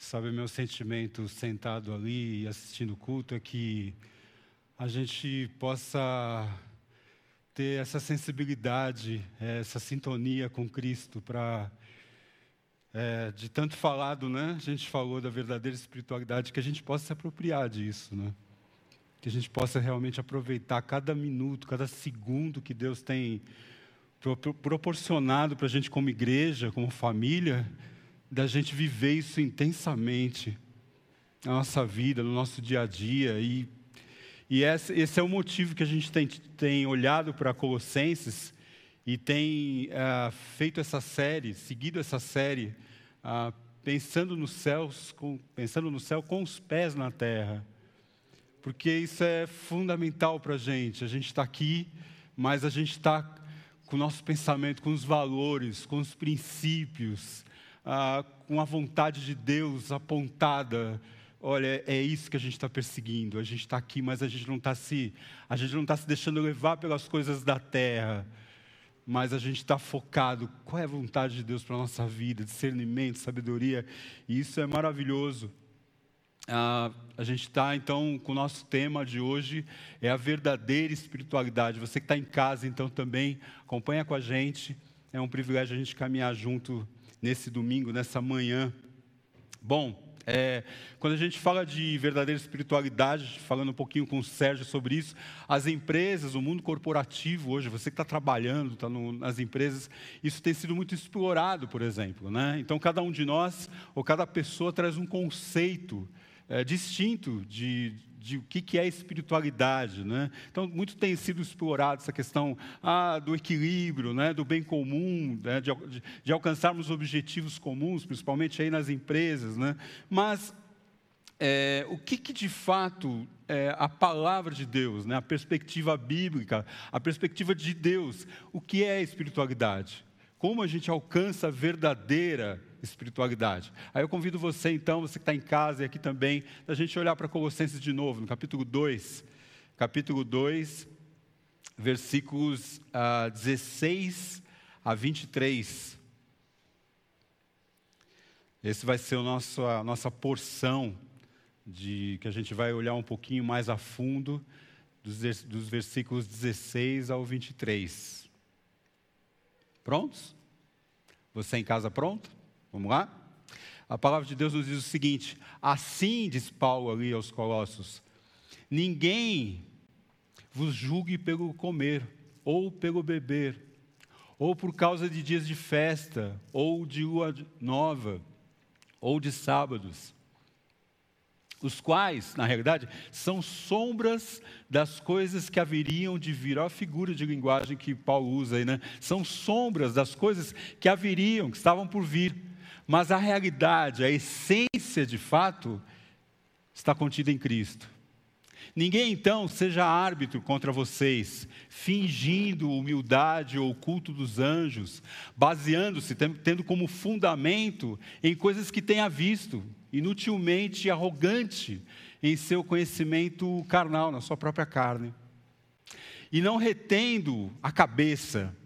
Sabe, meu sentimento sentado ali assistindo o culto é que a gente possa ter essa sensibilidade, essa sintonia com Cristo para é, de tanto falado, né? A gente falou da verdadeira espiritualidade, que a gente possa se apropriar disso, né? Que a gente possa realmente aproveitar cada minuto, cada segundo que Deus tem proporcionado para a gente como igreja, como família, da gente viver isso intensamente na nossa vida, no nosso dia a dia. E, e esse, é o motivo que a gente tem, tem olhado para Colossenses e tem uh, feito essa série, seguido essa série, uh, pensando nos céus, com, pensando no céu com os pés na terra. Porque isso é fundamental para a gente. A gente está aqui, mas a gente está com o nosso pensamento, com os valores, com os princípios, ah, com a vontade de Deus apontada. Olha, é isso que a gente está perseguindo. A gente está aqui, mas a gente não está se, a gente não está se deixando levar pelas coisas da terra. Mas a gente está focado. Qual é a vontade de Deus para a nossa vida? Discernimento, sabedoria. E isso é maravilhoso. Ah, a gente está, então, com o nosso tema de hoje, é a verdadeira espiritualidade. Você que está em casa, então, também acompanha com a gente. É um privilégio a gente caminhar junto nesse domingo, nessa manhã. Bom, é, quando a gente fala de verdadeira espiritualidade, falando um pouquinho com o Sérgio sobre isso, as empresas, o mundo corporativo hoje, você que está trabalhando, está nas empresas, isso tem sido muito explorado, por exemplo. Né? Então, cada um de nós, ou cada pessoa, traz um conceito é, distinto de, de o que, que é espiritualidade. Né? Então, muito tem sido explorado essa questão ah, do equilíbrio, né? do bem comum, né? de, de, alcançarmos objetivos comuns, principalmente aí nas empresas. Né? Mas é, o que, que, de fato é a palavra de Deus, né? a perspectiva bíblica, a perspectiva de Deus, o que é espiritualidade? Como a gente alcança a verdadeira espiritualidade. Aí eu convido você, então, você que está em casa e aqui também, a gente olhar para Colossenses de novo, no capítulo 2. Capítulo 2, versículos ah, 16 a 23. Esse vai ser o nosso, a nossa porção de que a gente vai olhar um pouquinho mais a fundo dos, dos versículos 16 ao 23. Prontos? Você em casa pronto? Vamos lá? A palavra de Deus nos diz o seguinte: assim diz Paulo ali aos Colossos, ninguém vos julgue pelo comer, ou pelo beber, ou por causa de dias de festa, ou de lua nova, ou de sábados, os quais, na realidade, são sombras das coisas que haveriam de vir. Olha a figura de linguagem que Paulo usa aí, né? São sombras das coisas que haveriam, que estavam por vir mas a realidade, a essência de fato, está contida em Cristo. Ninguém então seja árbitro contra vocês, fingindo humildade ou culto dos anjos, baseando-se, tendo como fundamento em coisas que tenha visto, inutilmente arrogante em seu conhecimento carnal, na sua própria carne. E não retendo a cabeça,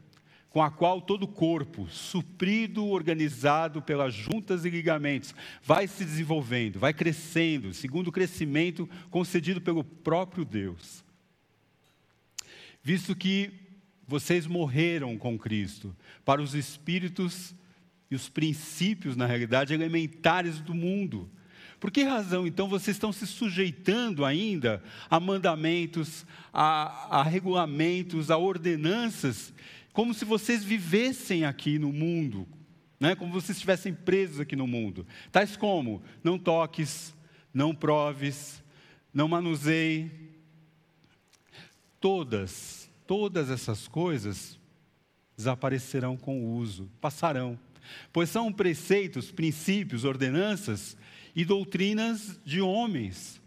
com a qual todo o corpo, suprido, organizado pelas juntas e ligamentos, vai se desenvolvendo, vai crescendo, segundo o crescimento concedido pelo próprio Deus. Visto que vocês morreram com Cristo para os espíritos e os princípios, na realidade, elementares do mundo. Por que razão, então, vocês estão se sujeitando ainda a mandamentos, a, a regulamentos, a ordenanças como se vocês vivessem aqui no mundo, né? como se estivessem presos aqui no mundo. Tais como: não toques, não proves, não manuseie. Todas, todas essas coisas desaparecerão com o uso, passarão. Pois são preceitos, princípios, ordenanças e doutrinas de homens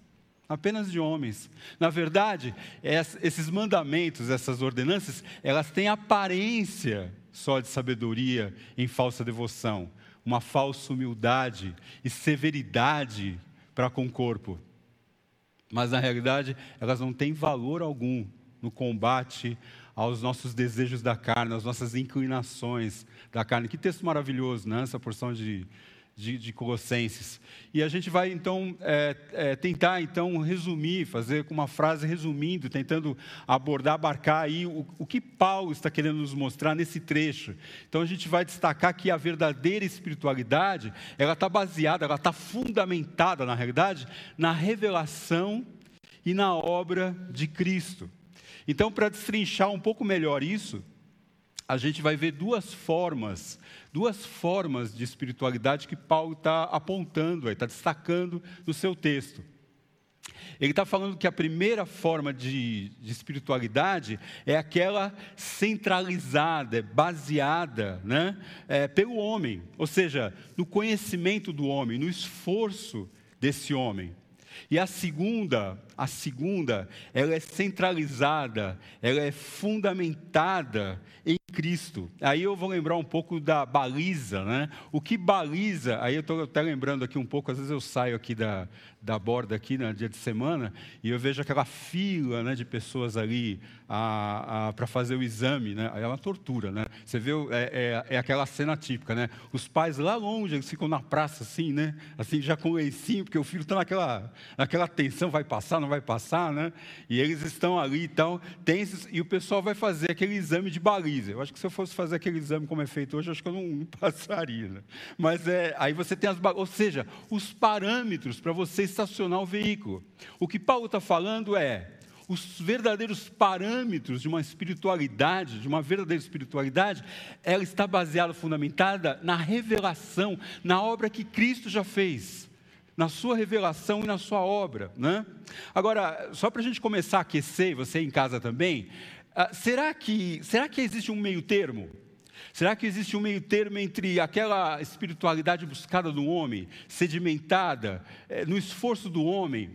apenas de homens. Na verdade, esses mandamentos, essas ordenanças, elas têm aparência só de sabedoria em falsa devoção, uma falsa humildade e severidade para com o corpo. Mas na realidade, elas não têm valor algum no combate aos nossos desejos da carne, às nossas inclinações da carne. Que texto maravilhoso, né? Essa porção de de, de Colossenses. E a gente vai então é, é, tentar então resumir, fazer com uma frase resumindo, tentando abordar, abarcar aí o, o que Paulo está querendo nos mostrar nesse trecho. Então a gente vai destacar que a verdadeira espiritualidade, ela está baseada, ela está fundamentada na realidade na revelação e na obra de Cristo. Então, para destrinchar um pouco melhor isso, a gente vai ver duas formas, duas formas de espiritualidade que Paulo está apontando, está destacando no seu texto. Ele está falando que a primeira forma de, de, espiritualidade é aquela centralizada, baseada né, é, pelo homem, ou seja, no conhecimento do homem, no esforço desse homem. E a segunda, a segunda, ela é centralizada, ela é fundamentada em Cristo. Aí eu vou lembrar um pouco da baliza, né? O que baliza, aí eu estou até lembrando aqui um pouco, às vezes eu saio aqui da, da borda aqui no né, dia de semana e eu vejo aquela fila né, de pessoas ali para fazer o exame, né? É uma tortura, né? Você vê, é, é, é, aquela cena típica, né? Os pais lá longe, eles ficam na praça assim, né? Assim, já com o lencinho, porque o filho está naquela, naquela tensão, vai passar, não vai passar, né? E eles estão ali e tal, tensos, e o pessoal vai fazer aquele exame de baliza. Eu acho que se eu fosse fazer aquele exame como é feito hoje, acho que eu não passaria, né? Mas é, aí você tem as, ou seja, os parâmetros para você estacionar o veículo. O que Paulo está falando é os verdadeiros parâmetros de uma espiritualidade, de uma verdadeira espiritualidade, ela está baseada, fundamentada na revelação, na obra que Cristo já fez, na sua revelação e na sua obra. Né? Agora, só para a gente começar a aquecer, você em casa também, uh, será, que, será que existe um meio termo? Será que existe um meio termo entre aquela espiritualidade buscada do homem, sedimentada é, no esforço do homem,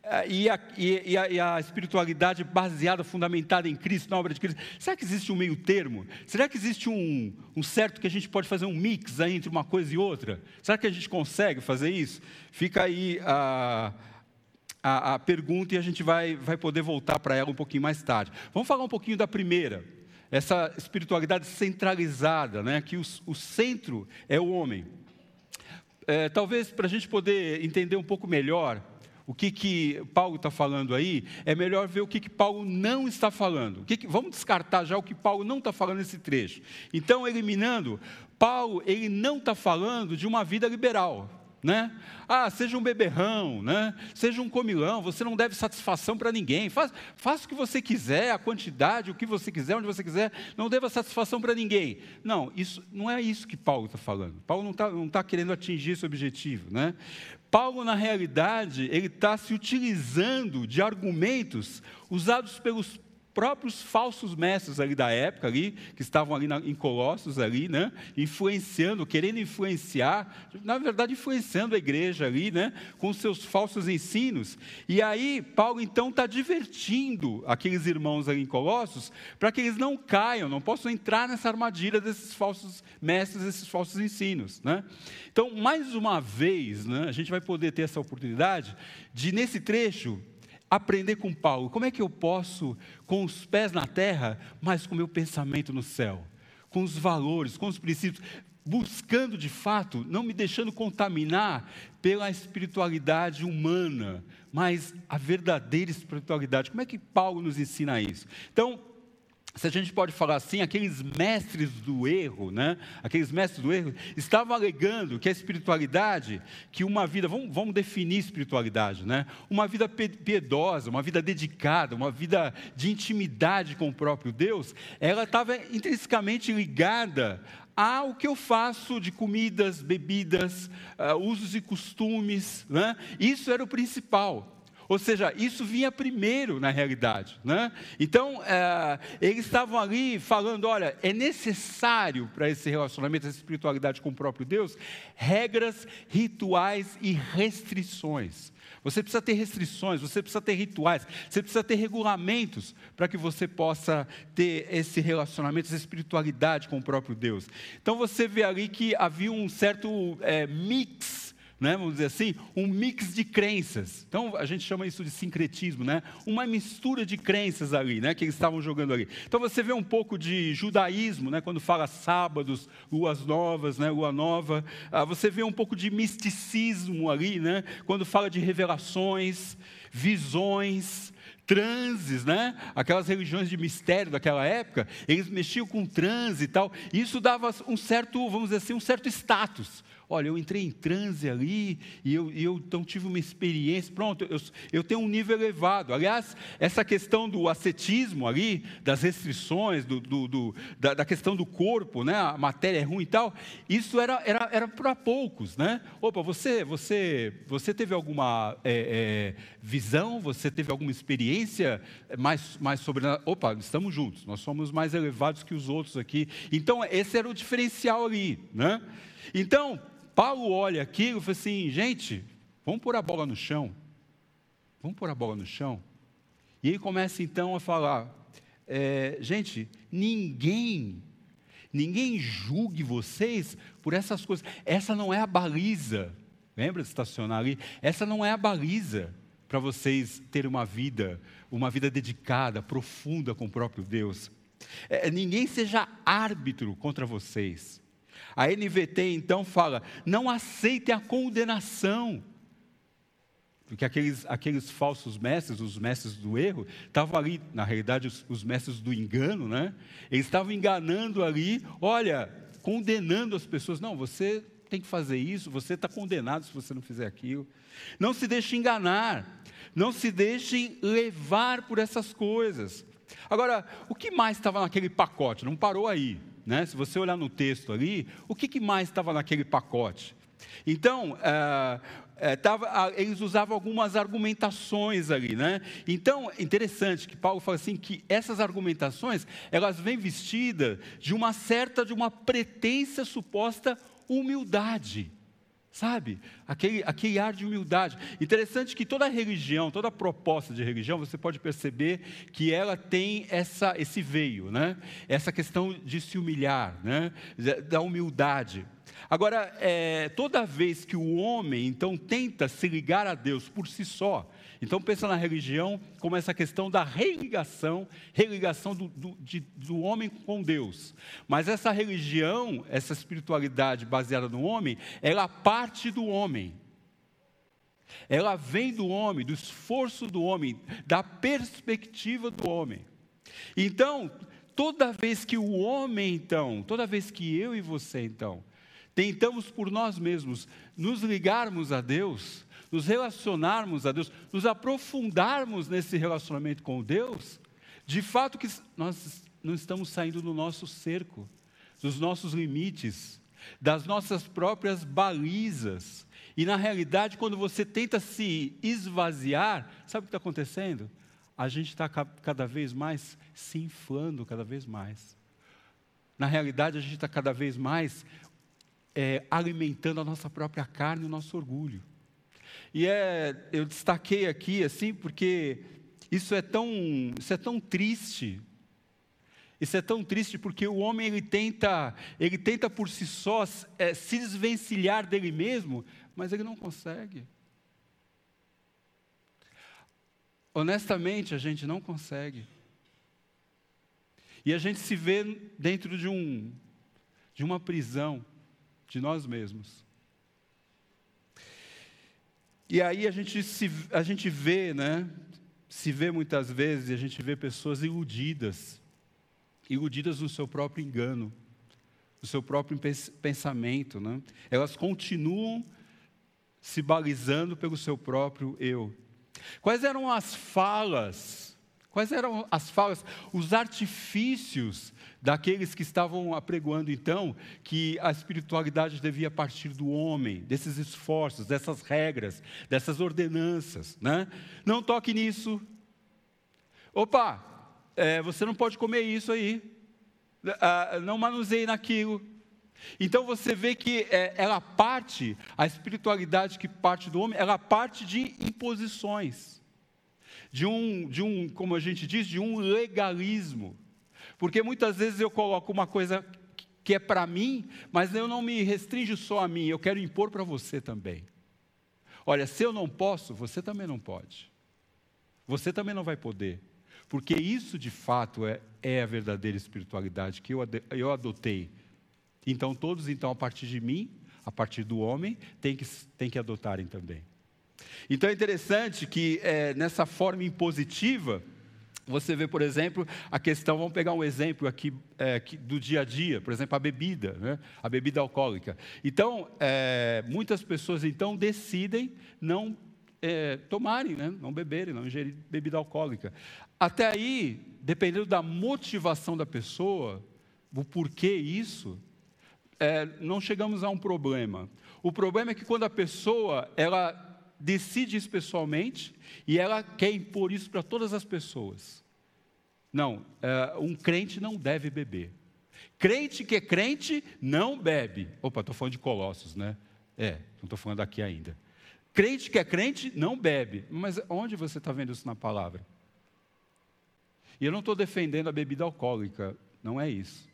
é, e, a, e, a, e, a, espiritualidade baseada, fundamentada em Cristo, na obra de Cristo? Será que existe um meio termo? Será que existe um, um certo que a gente pode fazer um mix entre uma coisa e outra? Será que a gente consegue fazer isso? Fica aí a. A, a, pergunta e a gente vai, vai poder voltar para ela um pouquinho mais tarde. Vamos falar um pouquinho da primeira essa espiritualidade centralizada, né? que o, centro é o homem. É, talvez para a gente poder entender um pouco melhor o que, que Paulo está falando aí, é melhor ver o que, que Paulo não está falando. Que que, vamos descartar já o que Paulo não está falando nesse trecho. Então, eliminando, Paulo ele não está falando de uma vida liberal né? Ah, seja um beberrão, né? Seja um comilão, você não deve satisfação para ninguém. Faça, o que você quiser, a quantidade, o que você quiser, onde você quiser, não deva satisfação para ninguém. Não, isso não é isso que Paulo está falando. Paulo não está não tá querendo atingir esse objetivo, né? Paulo, na realidade, ele está se utilizando de argumentos usados pelos próprios falsos mestres ali da época ali, que estavam ali na, em Colossos ali, né, influenciando, querendo influenciar, na verdade influenciando a igreja ali, né, com seus falsos ensinos. E aí Paulo então está divertindo aqueles irmãos ali em Colossos para que eles não caiam, não possam entrar nessa armadilha desses falsos mestres, desses falsos ensinos, né? Então, mais uma vez, né, a gente vai poder ter essa oportunidade de nesse trecho aprender com Paulo. Como é que eu posso, com os pés na terra, mas com o meu pensamento no céu? Com os valores, com os princípios, buscando de fato, não me deixando contaminar pela espiritualidade humana, mas a verdadeira espiritualidade. Como é que Paulo nos ensina isso? Então, se a gente pode falar assim, aqueles mestres do erro, né? aqueles mestres do erro, estavam alegando que a espiritualidade, que uma vida, vamos, vamos definir espiritualidade, né? uma vida piedosa, uma vida dedicada, uma vida de intimidade com o próprio Deus, ela estava intrinsecamente ligada ao que eu faço de comidas, bebidas, uh, usos e costumes, né? isso era o principal. Ou seja, isso vinha primeiro na realidade. Né? Então, é, eles estavam ali falando: olha, é necessário para esse relacionamento, essa espiritualidade com o próprio Deus, regras, rituais e restrições. Você precisa ter restrições, você precisa ter rituais, você precisa ter regulamentos para que você possa ter esse relacionamento, essa espiritualidade com o próprio Deus. Então você vê ali que havia um certo é, mix né, vamos dizer assim, um mix de crenças. Então a gente chama isso de sincretismo, né? Uma mistura de crenças ali, né, que eles estavam jogando ali. Então você vê um pouco de judaísmo, né, quando fala sábados, luas novas, né, lua nova. Ah, você vê um pouco de misticismo ali, né, quando fala de revelações, visões, transes, né? Aquelas religiões de mistério daquela época, eles mexiam com transe e tal. E isso dava um certo, vamos dizer assim, um certo status olha, eu entrei em transe ali e eu, eu então tive uma experiência, pronto, eu, eu tenho um nível elevado. Aliás, essa questão do ascetismo ali, das restrições, do, do, do da, da, questão do corpo, né, a matéria é ruim e tal, isso era, era, era para poucos, né? Opa, você, você, você teve alguma é, é, visão, você teve alguma experiência mais, mais sobre. Opa, estamos juntos, nós somos mais elevados que os outros aqui. Então, esse era o diferencial ali, né? Então, Paulo olha aquilo e fala assim: gente, vamos pôr a bola no chão. Vamos pôr a bola no chão. E ele começa então a falar: é, gente, ninguém, ninguém julgue vocês por essas coisas. Essa não é a baliza. Lembra de estacionar ali? Essa não é a baliza para vocês terem uma vida, uma vida dedicada, profunda com o próprio Deus. É, ninguém seja árbitro contra vocês. A NVT então fala: não aceite a condenação. Porque aqueles, aqueles falsos mestres, os mestres do erro, estavam ali, na realidade, os, os mestres do engano, né? Eles estavam enganando ali, olha, condenando as pessoas. Não, você tem que fazer isso, você está condenado se você não fizer aquilo. Não se deixe enganar, não se deixem levar por essas coisas. Agora, o que mais estava naquele pacote? Não parou aí. Né? Se você olhar no texto ali, o que, que mais estava naquele pacote? Então, é, é, tava, eles usavam algumas argumentações ali, né? Então, interessante que Paulo fala assim que essas argumentações, elas vêm vestidas de uma certa, de uma pretensa suposta humildade. Sabe? Aquele, aquele ar de humildade. Interessante que toda religião, toda proposta de religião, você pode perceber que ela tem essa, esse veio, né? essa questão de se humilhar, né? da humildade. Agora, é, toda vez que o homem, então, tenta se ligar a Deus por si só, então pensa na religião como essa questão da religação, religação do, do, de, do homem com Deus. Mas essa religião, essa espiritualidade baseada no homem, ela parte do homem. Ela vem do homem, do esforço do homem, da perspectiva do homem. Então, toda vez que o homem, então, toda vez que eu e você, então, tentamos por nós mesmos nos ligarmos a Deus, nos relacionarmos a Deus, nos aprofundarmos nesse relacionamento com Deus, de fato que nós não estamos saindo do nosso cerco, dos nossos limites, das nossas próprias balizas. E na realidade, quando você tenta se esvaziar, sabe o que está acontecendo? A gente está cada vez mais se inflando, cada vez mais. Na realidade, a gente está cada vez mais é, alimentando a nossa própria carne o nosso orgulho. E é, eu destaquei aqui assim porque isso é tão, isso é tão triste. Isso é tão triste porque o homem ele tenta, ele tenta por si só é, se desvencilhar dele mesmo, mas ele não consegue. Honestamente, a gente não consegue. E a gente se vê dentro de um de uma prisão de nós mesmos. E aí a gente, se, a gente vê, né? Se vê muitas vezes, a gente vê pessoas iludidas, iludidas no seu próprio engano, no seu próprio pensamento, né? Elas continuam se balizando pelo seu próprio eu. Quais eram as falas? Quais eram as falas, os artifícios daqueles que estavam apregoando então que a espiritualidade devia partir do homem, desses esforços, dessas regras, dessas ordenanças, né? Não toque nisso. Opa, é, você não pode comer isso aí. Ah, não manuseie naquilo. Então você vê que é, ela parte, a espiritualidade que parte do homem, ela parte de imposições, de um, de um, como a gente diz, de um legalismo. Porque muitas vezes eu coloco uma coisa que é para mim, mas eu não me restringo só a mim, eu quero impor para você também. Olha, se eu não posso, você também não pode. Você também não vai poder. Porque isso de fato é, é a verdadeira espiritualidade que eu, eu adotei. Então, todos, então, a partir de mim, a partir do homem, tem que, tem que adotarem também. Então é interessante que é, nessa forma impositiva, você vê, por exemplo, a questão, vamos pegar um exemplo aqui é, do dia a dia, por exemplo, a bebida, né? a bebida alcoólica. Então, é, muitas pessoas então decidem não é, tomarem, né? não beberem, não ingerir bebida alcoólica. Até aí, dependendo da motivação da pessoa, o porquê isso, é, não chegamos a um problema. O problema é que quando a pessoa ela decide isso pessoalmente e ela quer impor isso para todas as pessoas. Não, é, um crente não deve beber. Crente que é crente não bebe. Opa, estou falando de Colossos, né? É, não estou falando aqui ainda. Crente que é crente não bebe. Mas onde você está vendo isso na palavra? E eu não estou defendendo a bebida alcoólica, não é isso.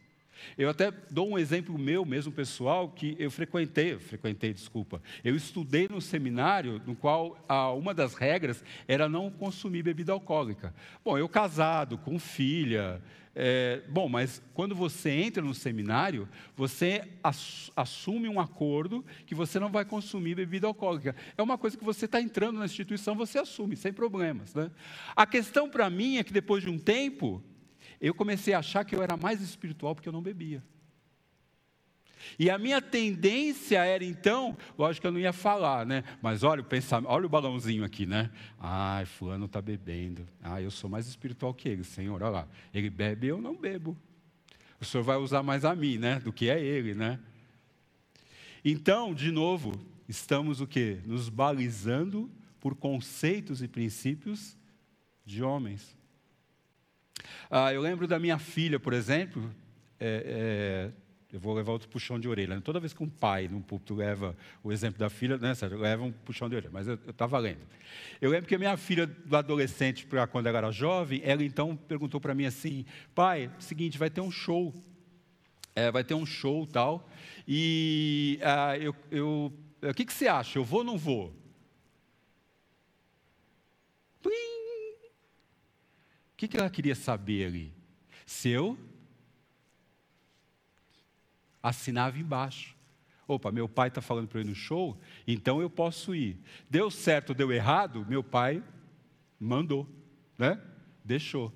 Eu até dou um exemplo meu mesmo pessoal que eu frequentei, eu frequentei, desculpa. Eu estudei no seminário no qual ah, uma das regras era não consumir bebida alcoólica. Bom, eu casado, com filha, é, bom, mas quando você entra no seminário, você assume um acordo que você não vai consumir bebida alcoólica. É uma coisa que você está entrando na instituição, você assume, sem problemas. Né? A questão para mim é que depois de um tempo, eu comecei a achar que eu era mais espiritual porque eu não bebia. E a minha tendência era então, lógico que eu não ia falar, né? Mas olha o pensamento, olha o balãozinho aqui, né? Ai, fulano está bebendo. Ah, eu sou mais espiritual que ele, Senhor, olha lá. Ele bebe, eu não bebo. O Senhor vai usar mais a mim, né? Do que é ele, né? Então, de novo, estamos o quê? Nos balizando por conceitos e princípios de homens. Ah, eu lembro da minha filha, por exemplo, é, é, eu vou levar outro puxão de orelha. Né? Toda vez que um pai num púlpito leva o exemplo da filha, né, Sérgio, leva um puxão de orelha, mas eu estava lendo. Eu lembro que a minha filha, do adolescente para quando ela era jovem, ela então perguntou para mim assim: pai, seguinte, vai ter um show. É, vai ter um show tal. E ah, eu, eu, o que, que você acha? Eu vou ou não vou? Plim! O que, que ela queria saber ali? Se eu assinava embaixo. Opa, meu pai está falando para eu ir no show, então eu posso ir. Deu certo, deu errado, meu pai mandou, né? Deixou.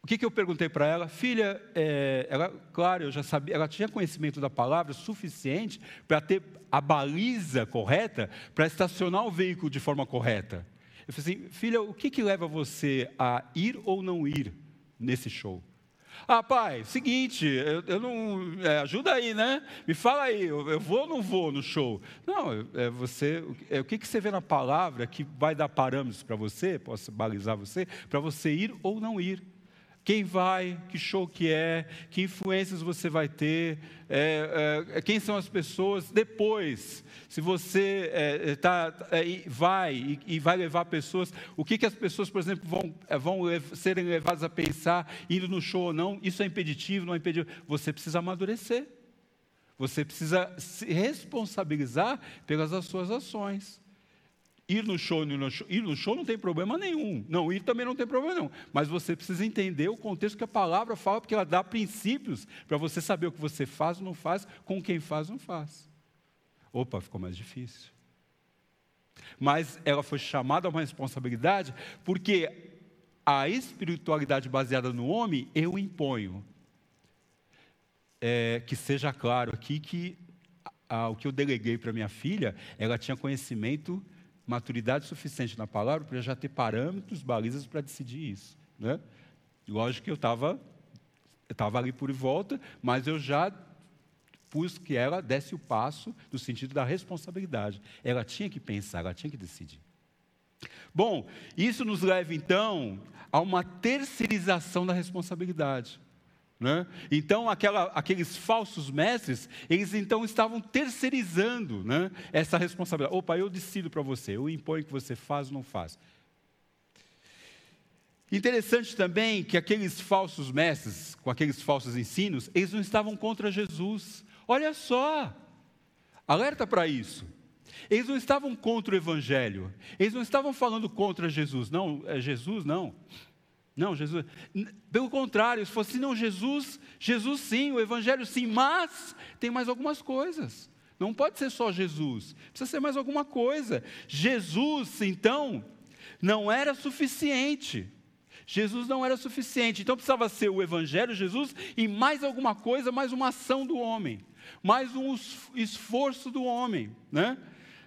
O que, que eu perguntei para ela? Filha, é, ela, claro, eu já sabia, ela tinha conhecimento da palavra suficiente para ter a baliza correta para estacionar o veículo de forma correta. Eu falei assim, filha, o que, que leva você a ir ou não ir nesse show? Ah, pai, seguinte, eu, eu não. É, ajuda aí, né? Me fala aí, eu, eu, vou ou não vou no show? Não, é você. É, o que, que você vê na palavra que vai dar parâmetros para você, posso balizar você, para você ir ou não ir? Quem vai, que show que é, que influências você vai ter, é, é, quem são as pessoas. Depois, se você é, é tá, é, vai e, e, vai levar pessoas, o que, que as pessoas, por exemplo, vão, é, vão serem levadas a pensar, indo no show ou não, isso é impeditivo, não é impeditivo. Você precisa amadurecer. Você precisa se responsabilizar pelas suas ações. Ir no show, ir no show, ir no show não tem problema nenhum. Não ir também não tem problema nenhum. Mas você precisa entender o contexto que a palavra fala, porque ela dá princípios para você saber o que você faz ou não faz, com quem faz ou não faz. Opa, ficou mais difícil. Mas ela foi chamada a uma responsabilidade, porque a espiritualidade baseada no homem, eu imponho. É, que seja claro aqui que o que eu deleguei para minha filha, ela tinha conhecimento maturidade suficiente na palavra para já ter parâmetros, balizas para decidir isso. Né? Lógico que eu estava eu tava ali por volta, mas eu já pus que ela desse o passo no sentido da responsabilidade. Ela tinha que pensar, ela tinha que decidir. Bom, isso nos leva então a uma terceirização da responsabilidade. Né? Então, aquela, aqueles falsos mestres, eles então estavam terceirizando né, essa responsabilidade. Opa, eu decido para você, eu imponho que você faz ou não faz. Interessante também que aqueles falsos mestres, com aqueles falsos ensinos, eles não estavam contra Jesus. Olha só, alerta para isso. Eles não estavam contra o Evangelho. Eles não estavam falando contra Jesus. Não, é Jesus, não. Não, Jesus. Pelo contrário, se fosse não Jesus, Jesus sim, o Evangelho sim, mas tem mais algumas coisas. Não pode ser só Jesus, precisa ser mais alguma coisa. Jesus, então, não era suficiente. Jesus não era suficiente, então precisava ser o Evangelho, Jesus, e mais alguma coisa, mais uma ação do homem, mais um esforço do homem, né?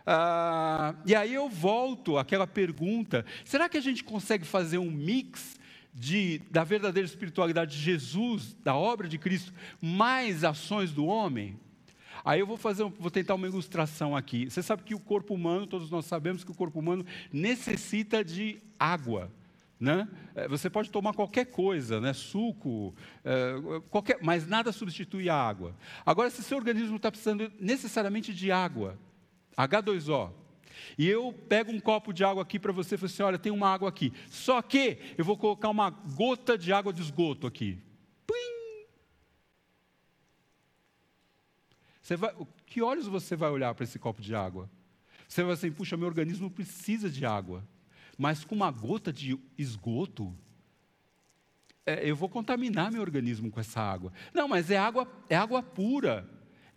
Ah, e aí eu volto àquela pergunta: será que a gente consegue fazer um mix de, da verdadeira espiritualidade de Jesus, da obra de Cristo, mais ações do homem? Aí eu vou fazer, vou tentar uma ilustração aqui. Você sabe que o corpo humano, todos nós sabemos que o corpo humano necessita de água. Né? É, você pode tomar qualquer coisa, né? suco, é, qualquer, mas nada substitui a água. Agora, se seu organismo está precisando necessariamente de água, H2O, e eu pego um copo de água aqui para você e falo assim: olha, tem uma água aqui. Só que eu vou colocar uma gota de água de esgoto aqui. Plim! Você vai, que olhos você vai olhar para esse copo de água? Você vai assim, puxa, meu organismo precisa de água mas com uma gota de esgoto, é, eu vou contaminar meu organismo com essa água. Não, mas é água, é água pura.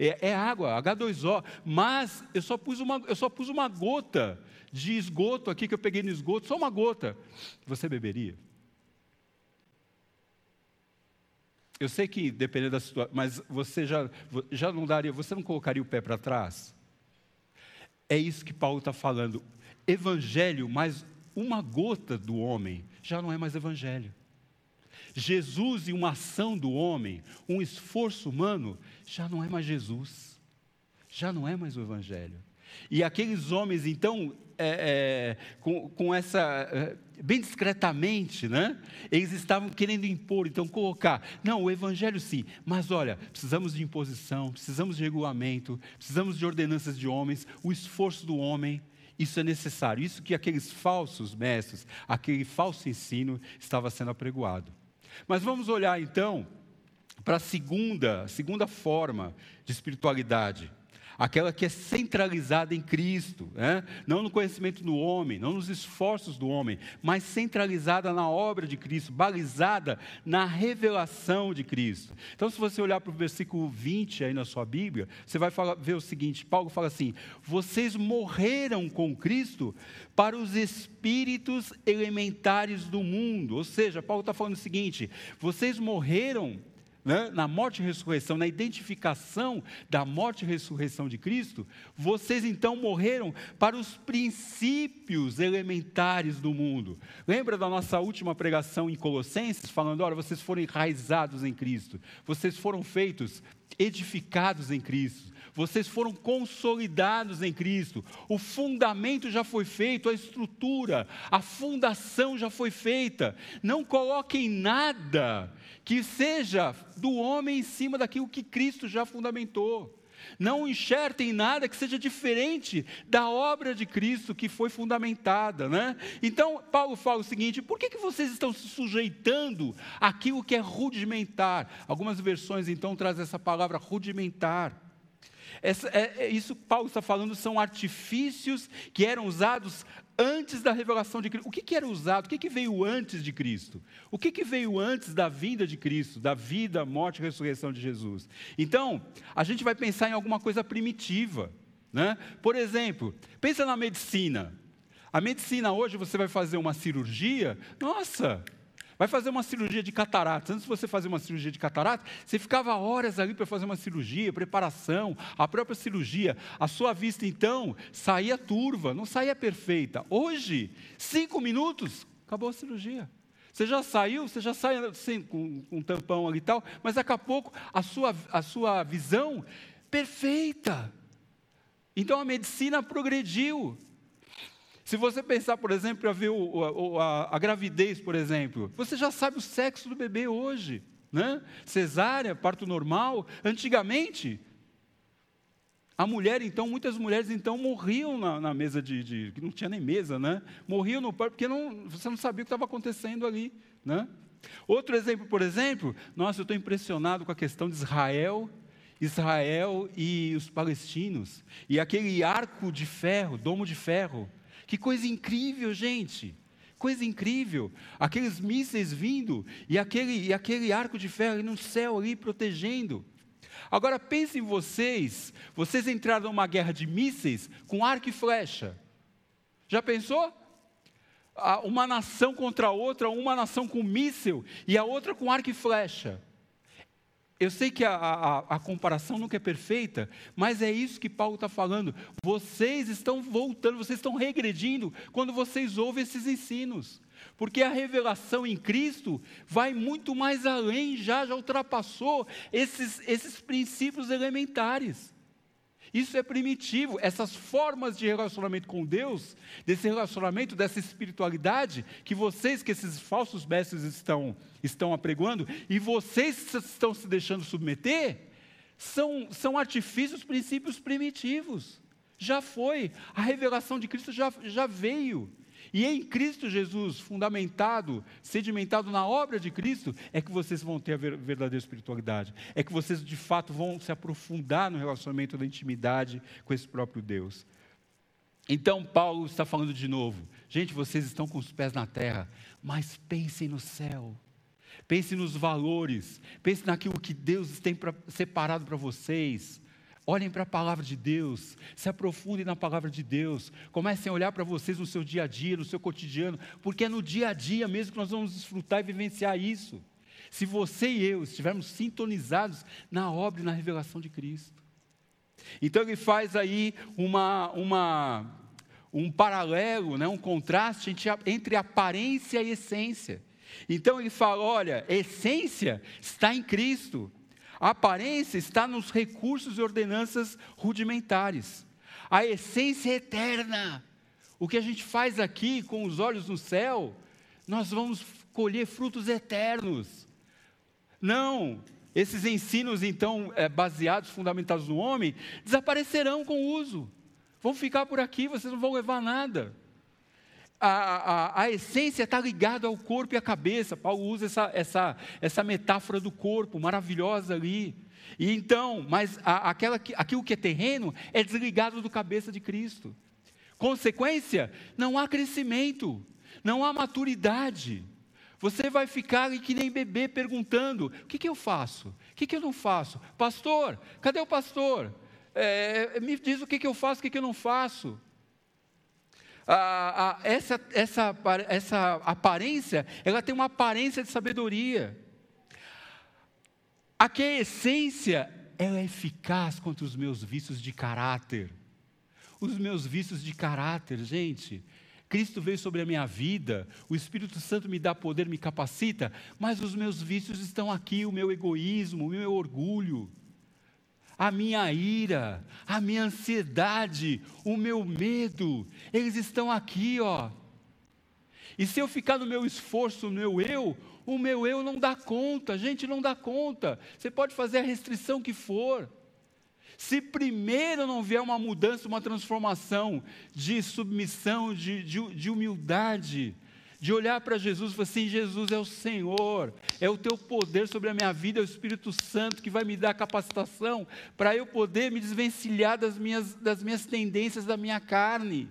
É, é, água, H2O, mas eu só, pus uma, eu só pus uma gota de esgoto aqui que eu peguei no esgoto, só uma gota. Você beberia? Eu sei que dependendo da situação, mas você já, já não daria, você não colocaria o pé para trás? É isso que Paulo está falando. Evangelho mais uma gota do homem já não é mais evangelho. Jesus e uma ação do homem, um esforço humano, já não é mais Jesus, já não é mais o Evangelho. E aqueles homens, então, é, é, com, com, essa, é, bem discretamente, né? Eles estavam querendo impor, então colocar, não, o Evangelho sim, mas olha, precisamos de imposição, precisamos de regulamento, precisamos de ordenanças de homens, o esforço do homem, isso é necessário. Isso que aqueles falsos mestres, aquele falso ensino estava sendo apregoado. Mas vamos olhar então para a segunda, segunda forma de espiritualidade aquela que é centralizada em Cristo, né? não no conhecimento do homem, não nos esforços do homem, mas centralizada na obra de Cristo, balizada na revelação de Cristo. Então, se você olhar para o versículo 20 aí na sua Bíblia, você vai falar, ver o seguinte: Paulo fala assim: vocês morreram com Cristo para os espíritos elementares do mundo. Ou seja, Paulo está falando o seguinte: vocês morreram né, na morte e ressurreição, na identificação da morte e ressurreição de Cristo, vocês então morreram para os princípios elementares do mundo. Lembra da nossa última pregação em Colossenses, falando: olha, vocês foram enraizados em Cristo, vocês foram feitos edificados em Cristo, vocês foram consolidados em Cristo, o fundamento já foi feito, a estrutura, a fundação já foi feita. Não coloquem nada que seja do homem em cima daquilo que Cristo já fundamentou. Não enxertem nada que seja diferente da obra de Cristo que foi fundamentada, né? Então, Paulo fala o seguinte: por que, que vocês estão se sujeitando àquilo que é rudimentar? Algumas versões então trazem essa palavra rudimentar. Essa, é, é, isso que Paulo está falando são artifícios que eram usados antes da revelação de Cristo. O que, que era usado? O que, que veio antes de Cristo? O que, que veio antes da vinda de Cristo, da vida, morte e ressurreição de Jesus? Então, a gente vai pensar em alguma coisa primitiva. Né? Por exemplo, pensa na medicina. A medicina hoje você vai fazer uma cirurgia, nossa, Vai fazer uma cirurgia de catarata. Antes de você fazer uma cirurgia de catarata, você ficava horas ali para fazer uma cirurgia, preparação, a própria cirurgia. A sua vista, então, saía turva, não saía perfeita. Hoje, cinco minutos, acabou a cirurgia. Você já saiu, você já sai assim, com, com um tampão ali e tal, mas daqui a pouco a sua, a sua visão perfeita. Então a medicina progrediu. Se você pensar, por exemplo, para ver o, a, a, gravidez, por exemplo, você já sabe o sexo do bebê hoje, né? Cesárea, parto normal. Antigamente, a mulher, então, muitas mulheres então morriam na, na mesa de, de, não tinha nem mesa, né? Morriam no parto porque não, você não sabia o que estava acontecendo ali, né? Outro exemplo, por exemplo, nossa, eu estou impressionado com a questão de Israel Israel e os palestinos, e aquele arco de ferro, domo de ferro. Que coisa incrível, gente! Coisa incrível. Aqueles mísseis vindo e aquele, e aquele arco de ferro no céu ali protegendo. Agora pensem vocês, vocês entraram numa guerra de mísseis com arco e flecha. Já pensou? Uma nação contra outra, uma nação com míssil e a outra com arco e flecha. Eu sei que a, a, a, comparação nunca é perfeita, mas é isso que Paulo está falando. Vocês estão voltando, vocês estão regredindo quando vocês ouvem esses ensinos. Porque a revelação em Cristo vai muito mais além, já, já ultrapassou esses, esses princípios elementares. Isso é primitivo, essas formas de relacionamento com Deus, desse relacionamento, dessa espiritualidade que vocês, que esses falsos mestres estão, estão apregoando, e vocês estão se deixando submeter, são, são artifícios, princípios primitivos. Já foi, a revelação de Cristo já, já veio. E em Cristo Jesus, fundamentado, sedimentado na obra de Cristo, é que vocês vão ter a verdadeira espiritualidade. É que vocês de fato vão se aprofundar no relacionamento da intimidade com esse próprio Deus. Então, Paulo está falando de novo: gente, vocês estão com os pés na terra, mas pensem no céu. Pensem nos valores, pensem naquilo que Deus tem pra, separado para vocês. Olhem para a palavra de Deus, se aprofundem na palavra de Deus, comecem a olhar para vocês no seu dia a dia, no seu cotidiano, porque é no dia a dia mesmo que nós vamos desfrutar e vivenciar isso. Se você e eu estivermos sintonizados na obra e na revelação de Cristo. Então ele faz aí uma, uma, um paralelo, né, um contraste entre, entre aparência e essência. Então ele fala: olha, essência está em Cristo. A aparência está nos recursos e ordenanças rudimentares. A essência é eterna. O que a gente faz aqui com os olhos no céu, nós vamos colher frutos eternos. Não, esses ensinos, então, é, baseados, fundamentados no homem, desaparecerão com o uso. Vão ficar por aqui, vocês não vão levar nada a, a, a essência está ligada ao corpo e à cabeça. Paulo usa essa, essa, essa metáfora do corpo maravilhosa ali. E então, mas a, aquela, aquilo que é terreno é desligado do cabeça de Cristo. Consequência, não há crescimento, não há maturidade. Você vai ficar que nem bebê perguntando: o que, que eu faço? O que, que eu não faço? Pastor, cadê o pastor? É, me diz o que, que eu faço, o que, que eu não faço a, a, essa, essa, essa aparência, ela tem uma aparência de sabedoria. A essência, ela é eficaz contra os meus vícios de caráter. Os meus vícios de caráter, gente. Cristo veio sobre a minha vida, o Espírito Santo me dá poder, me capacita, mas os meus vícios estão aqui, o meu egoísmo, o meu orgulho a minha ira, a minha ansiedade, o meu medo, eles estão aqui, ó. E se eu ficar no meu esforço, no meu eu, o meu eu não dá conta, gente, não dá conta. Você pode fazer a restrição que for. Se primeiro não vier uma mudança, uma transformação de submissão, de, de, de humildade, de olhar para Jesus e falar assim: Jesus é o Senhor, é o teu poder sobre a minha vida, é o Espírito Santo que vai me dar capacitação para eu poder me desvencilhar das minhas, das minhas tendências da minha carne.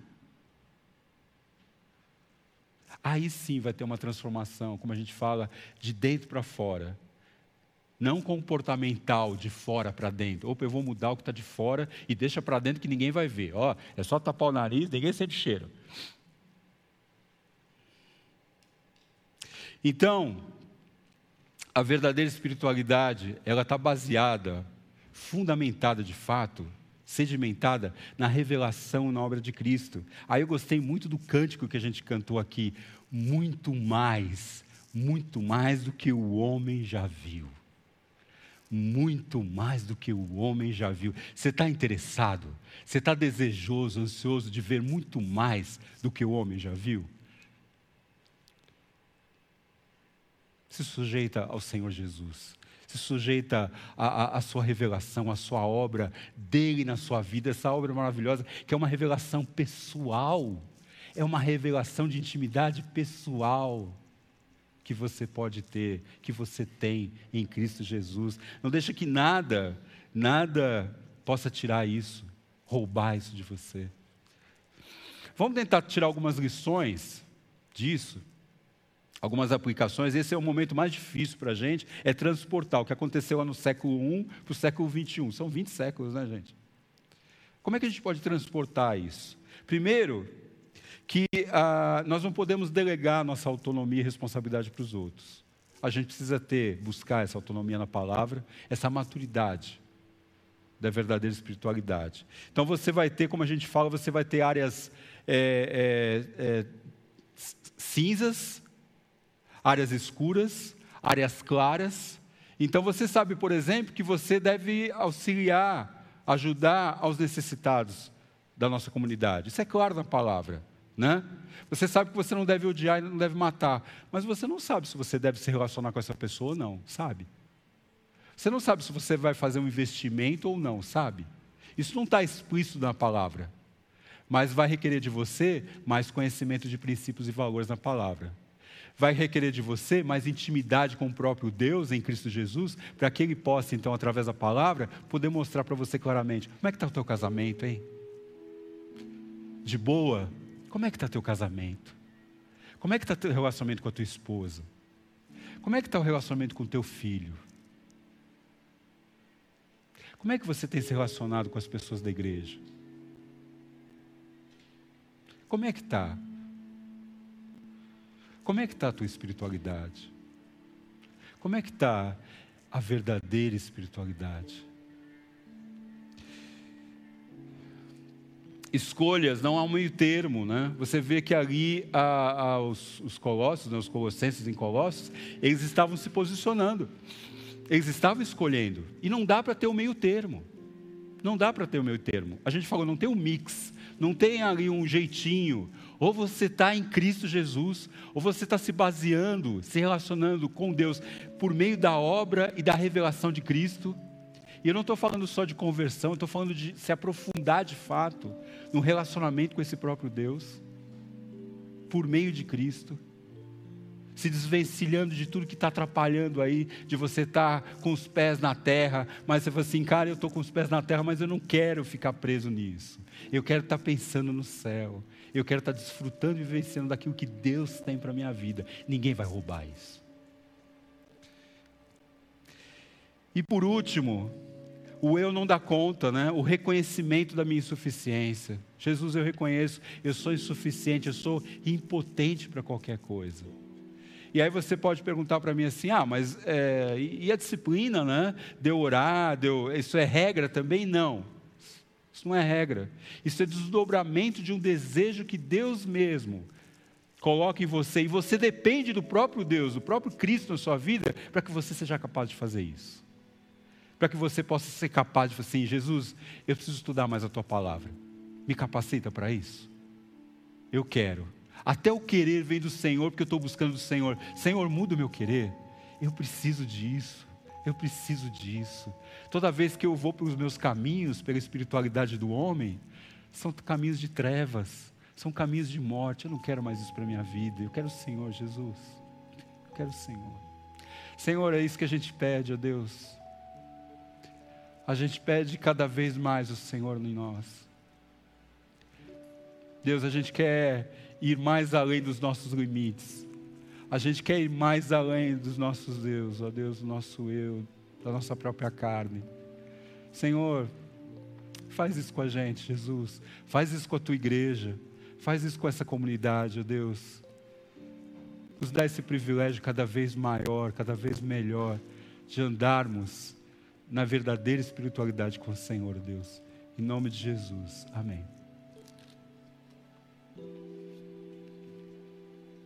Aí sim vai ter uma transformação, como a gente fala, de dentro para fora. Não comportamental, de fora para dentro. Opa, eu vou mudar o que está de fora e deixa para dentro que ninguém vai ver. Ó, é só tapar o nariz, ninguém sente cheiro. Então, a verdadeira espiritualidade, ela está baseada, fundamentada de fato, sedimentada na revelação na obra de Cristo. Aí eu gostei muito do cântico que a gente cantou aqui. Muito mais, muito mais do que o homem já viu. Muito mais do que o homem já viu. Você está interessado? Você está desejoso, ansioso de ver muito mais do que o homem já viu? Se sujeita ao Senhor Jesus, se sujeita à sua revelação, à sua obra dele na sua vida, essa obra maravilhosa, que é uma revelação pessoal, é uma revelação de intimidade pessoal que você pode ter, que você tem em Cristo Jesus. Não deixa que nada nada possa tirar isso, roubar isso de você. Vamos tentar tirar algumas lições disso, algumas aplicações. Esse é o momento mais difícil para a gente, é transportar o que aconteceu lá no século I para o século XXI. São 20 séculos, né, gente? Como é que a gente pode transportar isso? Primeiro, que ah, nós não podemos delegar nossa autonomia e responsabilidade para os outros. A gente precisa ter, buscar essa autonomia na palavra, essa maturidade da verdadeira espiritualidade. Então você vai ter, como a gente fala, você vai ter áreas é, é, é, cinzas, áreas escuras, áreas claras. Então você sabe, por exemplo, que você deve auxiliar, ajudar aos necessitados da nossa comunidade. Isso é claro na palavra. Né? Você sabe que você não deve odiar e não deve matar, mas você não sabe se você deve se relacionar com essa pessoa ou não, sabe? Você não sabe se você vai fazer um investimento ou não, sabe? Isso não está explícito na palavra, mas vai requerer de você mais conhecimento de princípios e valores na palavra. Vai requerer de você mais intimidade com o próprio Deus em Cristo Jesus, para que Ele possa, então, através da palavra, poder mostrar para você claramente como é que está o teu casamento, hein? De boa? Como é que está teu casamento? Como é que está teu relacionamento com a tua esposa? Como é que está o relacionamento com o teu filho? Como é que você tem se relacionado com as pessoas da igreja? Como é que está? Como é que está a tua espiritualidade? Como é que está a verdadeira espiritualidade? escolhas, não há um meio termo. Né? Você vê que ali os, os colossos, né, os colossenses em Colossos, eles estavam se posicionando, eles estavam escolhendo. E não dá para ter o um meio termo. Não dá para ter o um meio termo. A gente falou, não tem um mix, não tem ali um jeitinho. Ou você está em Cristo Jesus, ou você está se baseando, se relacionando com Deus por meio da obra e da revelação de Cristo. E eu não estou falando só de conversão, estou falando de se aprofundar de fato no relacionamento com esse próprio Deus, por meio de Cristo, se desvencilhando de tudo que está atrapalhando aí, de você estar tá com os pés na terra, mas você fala assim, cara, eu estou com os pés na terra, mas eu não quero ficar preso nisso. Eu quero estar tá pensando no céu. Eu quero estar tá desfrutando e vivenciando daquilo que Deus tem para a minha vida. Ninguém vai roubar isso. E por último, o eu não dá conta, né? o reconhecimento da minha insuficiência. Jesus, eu reconheço, eu sou insuficiente, eu sou impotente para qualquer coisa. E aí você pode perguntar para mim assim: ah, mas é, e a disciplina, né? De orar, de isso é regra também? Não. Isso não é regra. Isso é desdobramento de um desejo que Deus mesmo coloca em você. E você depende do próprio Deus, do próprio Cristo na sua vida, para que você seja capaz de fazer isso para que você possa ser capaz de falar assim: Jesus, eu preciso estudar mais a tua palavra. Me capacita para isso? Eu quero. Até o querer vem do Senhor, porque eu estou buscando do Senhor. Senhor, muda o meu querer. Eu preciso disso. Eu preciso disso. Toda vez que eu vou pelos meus caminhos, pela espiritualidade do homem, são caminhos de trevas, são caminhos de morte. Eu não quero mais isso para a minha vida. Eu quero o Senhor, Jesus. Eu quero o Senhor. Senhor, é isso que a gente pede, ó Deus a gente pede cada vez mais o Senhor em nós. Deus, a gente quer ir mais além dos nossos limites. A gente quer ir mais além dos nossos Deus, ó Deus, do nosso eu, da nossa própria carne. Senhor, faz isso com a gente, Jesus. Faz isso com a tua igreja. Faz isso com essa comunidade, ó Deus. Nos dá esse privilégio cada vez maior, cada vez melhor, de andarmos na verdadeira espiritualidade com o Senhor, Deus. Em nome de Jesus. Amém.